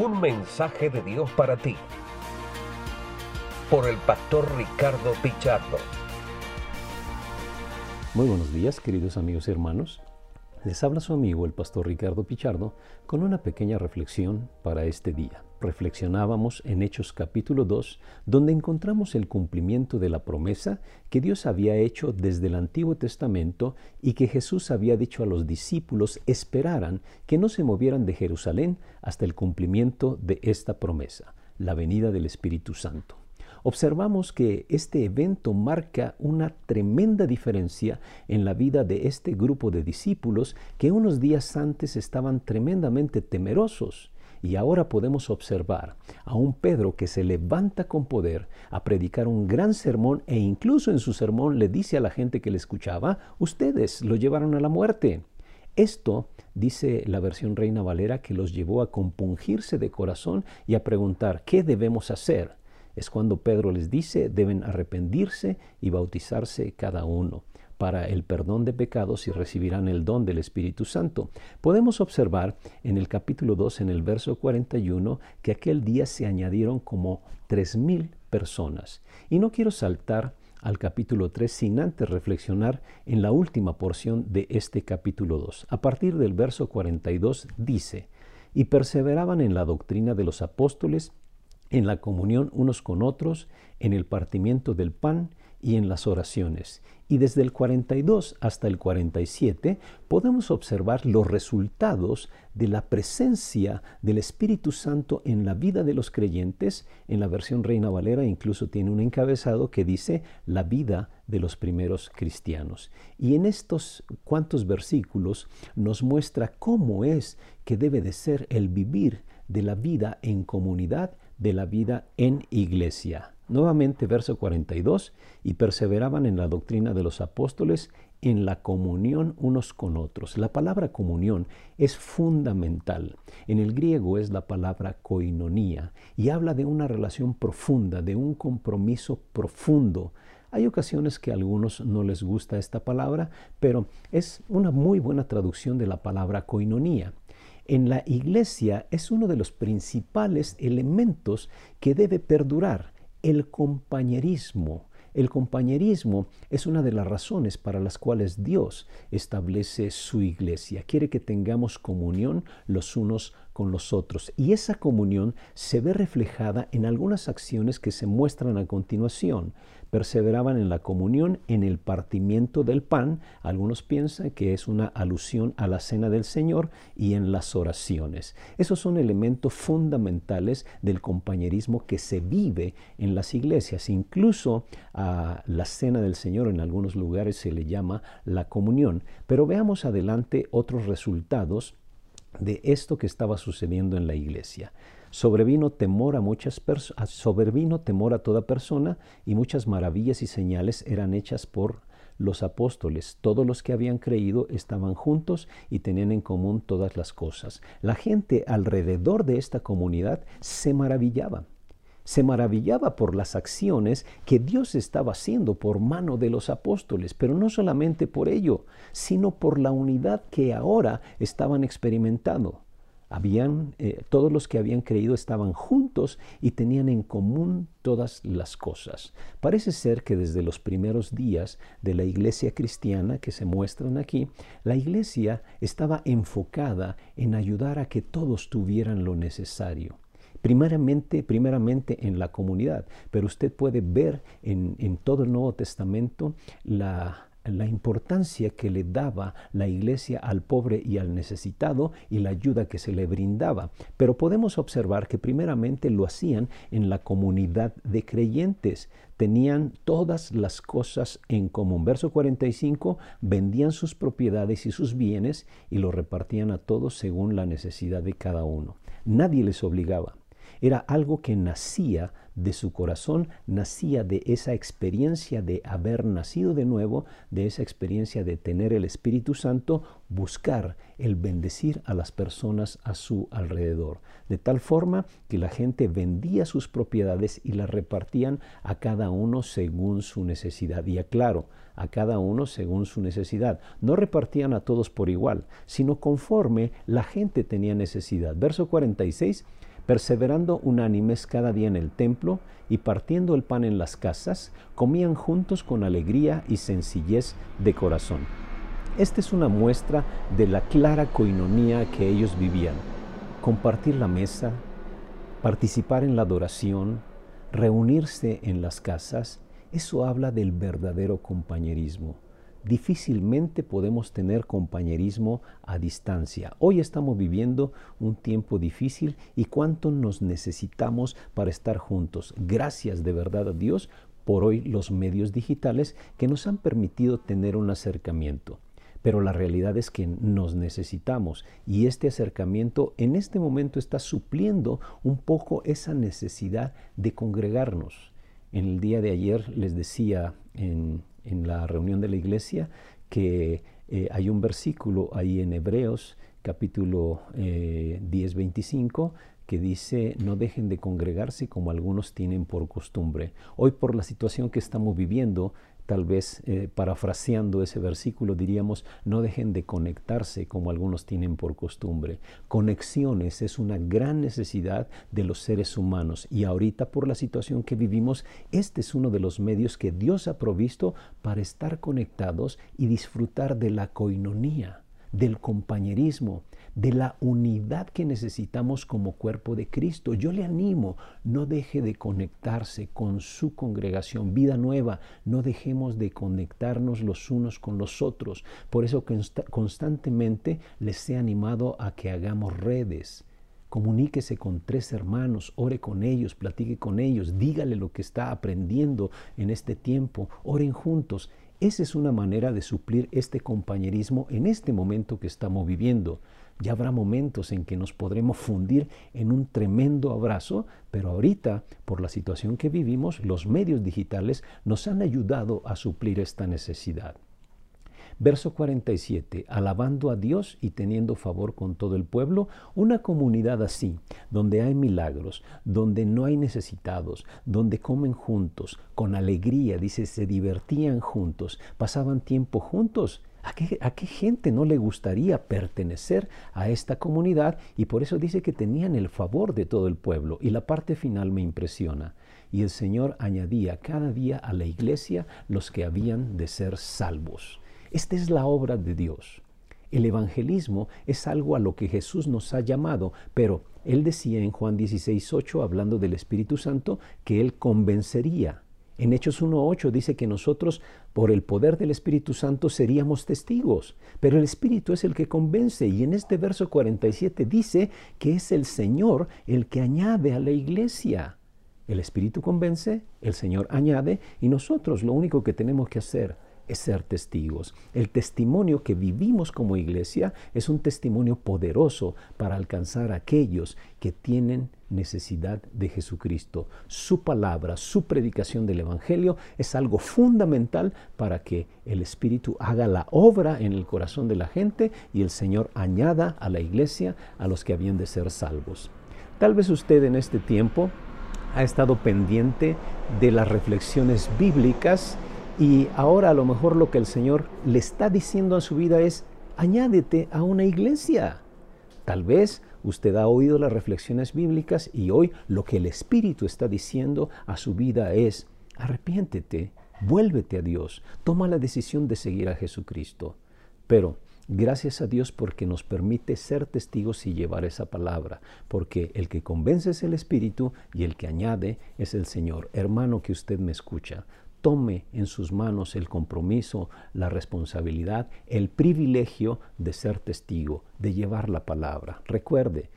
Un mensaje de Dios para ti. Por el pastor Ricardo Pichardo. Muy buenos días, queridos amigos y hermanos. Les habla su amigo el pastor Ricardo Pichardo con una pequeña reflexión para este día. Reflexionábamos en Hechos capítulo 2, donde encontramos el cumplimiento de la promesa que Dios había hecho desde el Antiguo Testamento y que Jesús había dicho a los discípulos esperaran que no se movieran de Jerusalén hasta el cumplimiento de esta promesa, la venida del Espíritu Santo observamos que este evento marca una tremenda diferencia en la vida de este grupo de discípulos que unos días antes estaban tremendamente temerosos. Y ahora podemos observar a un Pedro que se levanta con poder a predicar un gran sermón e incluso en su sermón le dice a la gente que le escuchaba, ustedes lo llevaron a la muerte. Esto, dice la versión Reina Valera, que los llevó a compungirse de corazón y a preguntar, ¿qué debemos hacer? Es cuando Pedro les dice deben arrepentirse y bautizarse cada uno para el perdón de pecados y recibirán el don del Espíritu Santo. Podemos observar en el capítulo 2, en el verso 41, que aquel día se añadieron como tres mil personas. Y no quiero saltar al capítulo 3 sin antes reflexionar en la última porción de este capítulo 2. A partir del verso 42 dice, y perseveraban en la doctrina de los apóstoles, en la comunión unos con otros, en el partimiento del pan y en las oraciones. Y desde el 42 hasta el 47 podemos observar los resultados de la presencia del Espíritu Santo en la vida de los creyentes. En la versión Reina Valera incluso tiene un encabezado que dice la vida de los primeros cristianos. Y en estos cuantos versículos nos muestra cómo es que debe de ser el vivir de la vida en comunidad de la vida en iglesia. Nuevamente verso 42, y perseveraban en la doctrina de los apóstoles, en la comunión unos con otros. La palabra comunión es fundamental. En el griego es la palabra koinonía y habla de una relación profunda, de un compromiso profundo. Hay ocasiones que a algunos no les gusta esta palabra, pero es una muy buena traducción de la palabra koinonía en la iglesia es uno de los principales elementos que debe perdurar, el compañerismo. El compañerismo es una de las razones para las cuales Dios establece su iglesia. Quiere que tengamos comunión los unos con los otros. Y esa comunión se ve reflejada en algunas acciones que se muestran a continuación perseveraban en la comunión, en el partimiento del pan, algunos piensan que es una alusión a la cena del Señor, y en las oraciones. Esos son elementos fundamentales del compañerismo que se vive en las iglesias. Incluso a la cena del Señor en algunos lugares se le llama la comunión. Pero veamos adelante otros resultados de esto que estaba sucediendo en la iglesia. Sobrevino temor a muchas personas, sobrevino temor a toda persona y muchas maravillas y señales eran hechas por los apóstoles. Todos los que habían creído estaban juntos y tenían en común todas las cosas. La gente alrededor de esta comunidad se maravillaba. Se maravillaba por las acciones que Dios estaba haciendo por mano de los apóstoles, pero no solamente por ello, sino por la unidad que ahora estaban experimentando. Habían, eh, todos los que habían creído estaban juntos y tenían en común todas las cosas. Parece ser que desde los primeros días de la iglesia cristiana que se muestran aquí, la iglesia estaba enfocada en ayudar a que todos tuvieran lo necesario. Primeramente, primeramente en la comunidad, pero usted puede ver en, todo el Nuevo Testamento la, la importancia que le daba la iglesia al pobre y al necesitado y la ayuda que se le brindaba. Pero podemos observar que primeramente lo hacían en la comunidad de creyentes. Tenían todas las cosas en común. Verso 45, vendían sus propiedades y sus bienes y lo repartían a todos según la necesidad de cada uno. Nadie les obligaba. Era algo que nacía de su corazón, nacía de esa experiencia de haber nacido de nuevo, de esa experiencia de tener el Espíritu Santo, buscar el bendecir a las personas a su alrededor. De tal forma que la gente vendía sus propiedades y las repartían a cada uno según su necesidad. Y aclaro, a cada uno según su necesidad. No repartían a todos por igual, sino conforme la gente tenía necesidad. Verso 46 perseverando unánimes cada día en el templo y partiendo el pan en las casas, comían juntos con alegría y sencillez de corazón. Esta es una muestra de la clara coinonía que ellos vivían. Compartir la mesa, participar en la adoración, reunirse en las casas, eso habla del verdadero compañerismo. Difícilmente podemos tener compañerismo a distancia. Hoy estamos viviendo un tiempo difícil y cuánto nos necesitamos para estar juntos. Gracias de verdad a Dios por hoy los medios digitales que nos han permitido tener un acercamiento. Pero la realidad es que nos necesitamos y este acercamiento en este momento está supliendo un poco esa necesidad de congregarnos. En el día de ayer les decía en, la reunión de la iglesia que eh, hay un versículo ahí en Hebreos capítulo 10, eh, 25 que dice, no dejen de congregarse como algunos tienen por costumbre. Hoy por la situación que estamos viviendo, tal vez eh, parafraseando ese versículo diríamos, no dejen de conectarse como algunos tienen por costumbre. Conexiones es una gran necesidad de los seres humanos y ahorita por la situación que vivimos, este es uno de los medios que Dios ha provisto para estar conectados y disfrutar de la coinonía del compañerismo, de la unidad que necesitamos como cuerpo de Cristo. Yo le animo, no deje de conectarse con su congregación, vida nueva, no dejemos de conectarnos los unos con los otros. Por eso constantemente les he animado a que hagamos redes. Comuníquese con tres hermanos, ore con ellos, platique con ellos, dígale lo que está aprendiendo en este tiempo, oren juntos esa es una manera de suplir este compañerismo en este momento que estamos viviendo. Ya habrá momentos en que nos podremos fundir en un tremendo abrazo, pero ahorita, por la situación que vivimos, los medios digitales nos han ayudado a suplir esta necesidad. Verso 47, alabando a Dios y teniendo favor con todo el pueblo, una comunidad así, donde hay milagros, donde no hay necesitados, donde comen juntos, con alegría, dice, se divertían juntos, pasaban tiempo juntos. ¿A qué, ¿A qué, gente no le gustaría pertenecer a esta comunidad? Y por eso dice que tenían el favor de todo el pueblo. Y la parte final me impresiona. Y el Señor añadía cada día a la iglesia los que habían de ser salvos. Esta es la obra de Dios. El evangelismo es algo a lo que Jesús nos ha llamado, pero Él decía en Juan 16, hablando del Espíritu Santo, que Él convencería. En Hechos 1.8 dice que nosotros, por el poder del Espíritu Santo, seríamos testigos, pero el Espíritu es el que convence. Y en este verso 47 dice que es el Señor el que añade a la iglesia. El Espíritu convence, el Señor añade, y nosotros lo único que tenemos que hacer ser testigos. El testimonio que vivimos como iglesia es un testimonio poderoso para alcanzar a aquellos que tienen necesidad de Jesucristo. Su palabra, su predicación del Evangelio es algo fundamental para que el Espíritu haga la obra en el corazón de la gente y el Señor añada a la iglesia a los que habían de ser salvos. Tal vez usted en este tiempo ha estado pendiente de las reflexiones bíblicas y ahora a lo mejor lo que el Señor le está diciendo a su vida es, añádete a una iglesia. Tal vez usted ha oído las reflexiones bíblicas y hoy lo que el Espíritu está diciendo a su vida es, arrepiéntete, vuélvete a Dios, toma la decisión de seguir a Jesucristo. Pero gracias a Dios porque nos permite ser testigos y llevar esa palabra, porque el que convence es el Espíritu y el que añade es el Señor. Hermano que usted me escucha, tome en sus manos el compromiso, la responsabilidad, el privilegio de ser testigo, de llevar la palabra. Recuerde,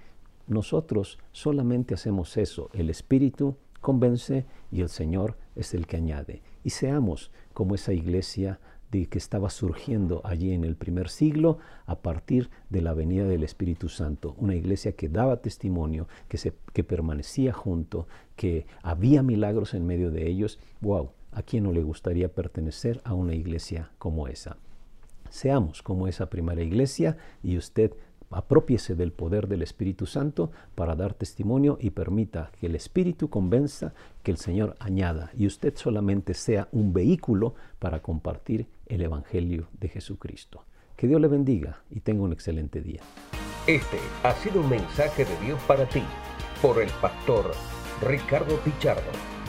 nosotros solamente hacemos eso. El Espíritu convence y el Señor es el que añade. Y seamos como esa iglesia de que estaba surgiendo allí en el primer siglo a partir de la venida del Espíritu Santo. Una iglesia que daba testimonio, que, que permanecía junto, que había milagros en medio de ellos. ¡Wow! ¿A quién no le gustaría pertenecer a una iglesia como esa? Seamos como esa primera iglesia y usted apropiese del poder del Espíritu Santo para dar testimonio y permita que el Espíritu convenza, que el Señor añada y usted solamente sea un vehículo para compartir el Evangelio de Jesucristo. Que Dios le bendiga y tenga un excelente día. Este ha sido un mensaje de Dios para ti por el pastor Ricardo Pichardo.